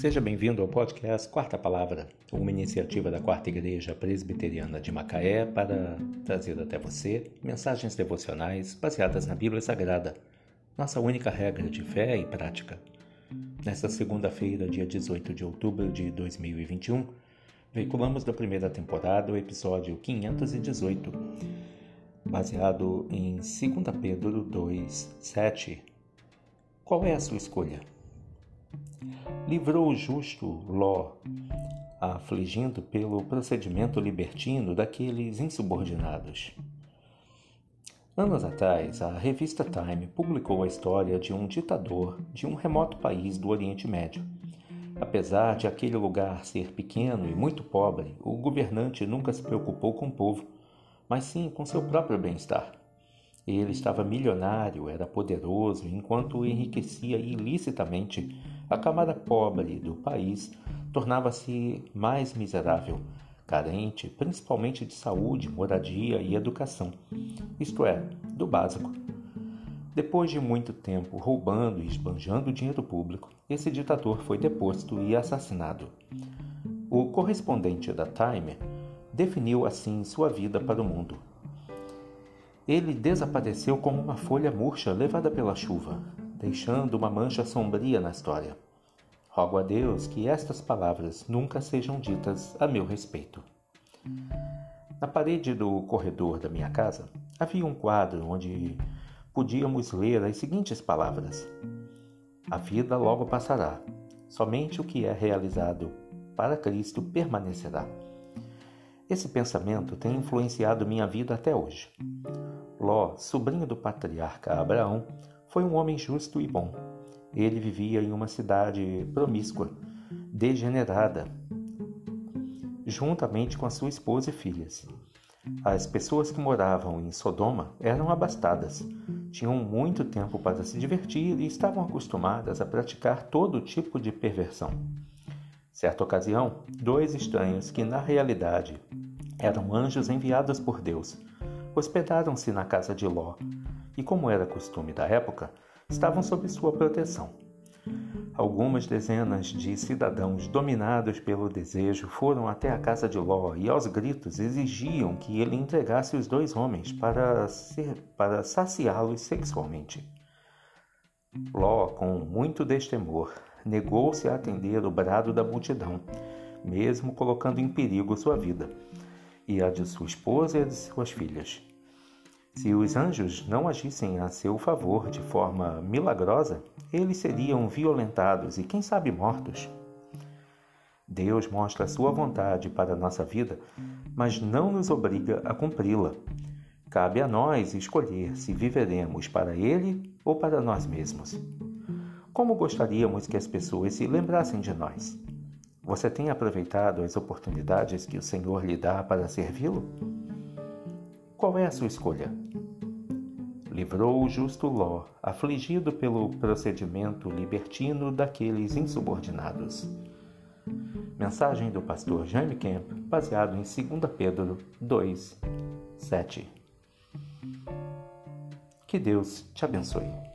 Seja bem-vindo ao podcast Quarta Palavra, uma iniciativa da Quarta Igreja Presbiteriana de Macaé para trazer até você mensagens devocionais baseadas na Bíblia Sagrada, nossa única regra de fé e prática. Nesta segunda-feira, dia 18 de outubro de 2021, veiculamos da primeira temporada o episódio 518, baseado em 2 Pedro 2, 7. Qual é a sua escolha? Livrou o justo Ló, afligindo pelo procedimento libertino daqueles insubordinados. Anos atrás, a revista Time publicou a história de um ditador de um remoto país do Oriente Médio. Apesar de aquele lugar ser pequeno e muito pobre, o governante nunca se preocupou com o povo, mas sim com seu próprio bem-estar. Ele estava milionário, era poderoso, enquanto enriquecia ilicitamente a camada pobre do país tornava-se mais miserável, carente principalmente de saúde, moradia e educação, isto é, do básico. Depois de muito tempo roubando e esbanjando dinheiro público, esse ditador foi deposto e assassinado. O correspondente da Time definiu assim sua vida para o mundo. Ele desapareceu como uma folha murcha levada pela chuva, deixando uma mancha sombria na história. Rogo a Deus que estas palavras nunca sejam ditas a meu respeito. Na parede do corredor da minha casa havia um quadro onde podíamos ler as seguintes palavras: A vida logo passará, somente o que é realizado para Cristo permanecerá. Esse pensamento tem influenciado minha vida até hoje. Ló, sobrinho do patriarca Abraão, foi um homem justo e bom. Ele vivia em uma cidade promíscua, degenerada, juntamente com a sua esposa e filhas. As pessoas que moravam em Sodoma eram abastadas, tinham muito tempo para se divertir e estavam acostumadas a praticar todo tipo de perversão. Certa ocasião, dois estranhos que na realidade eram anjos enviados por Deus hospedaram-se na casa de Ló e, como era costume da época, estavam sob sua proteção. Algumas dezenas de cidadãos dominados pelo desejo foram até a casa de Ló e, aos gritos, exigiam que ele entregasse os dois homens para, para saciá-los sexualmente. Ló, com muito destemor, negou-se a atender o brado da multidão, mesmo colocando em perigo sua vida e a de sua esposa e a de suas filhas. Se os anjos não agissem a seu favor de forma milagrosa, eles seriam violentados e, quem sabe, mortos. Deus mostra sua vontade para a nossa vida, mas não nos obriga a cumpri-la. Cabe a nós escolher se viveremos para Ele ou para nós mesmos. Como gostaríamos que as pessoas se lembrassem de nós? Você tem aproveitado as oportunidades que o Senhor lhe dá para servi-lo? Qual é a sua escolha? Livrou o justo Ló, afligido pelo procedimento libertino daqueles insubordinados. Mensagem do pastor Jaime Kemp, baseado em 2 Pedro 2, 7. Que Deus te abençoe.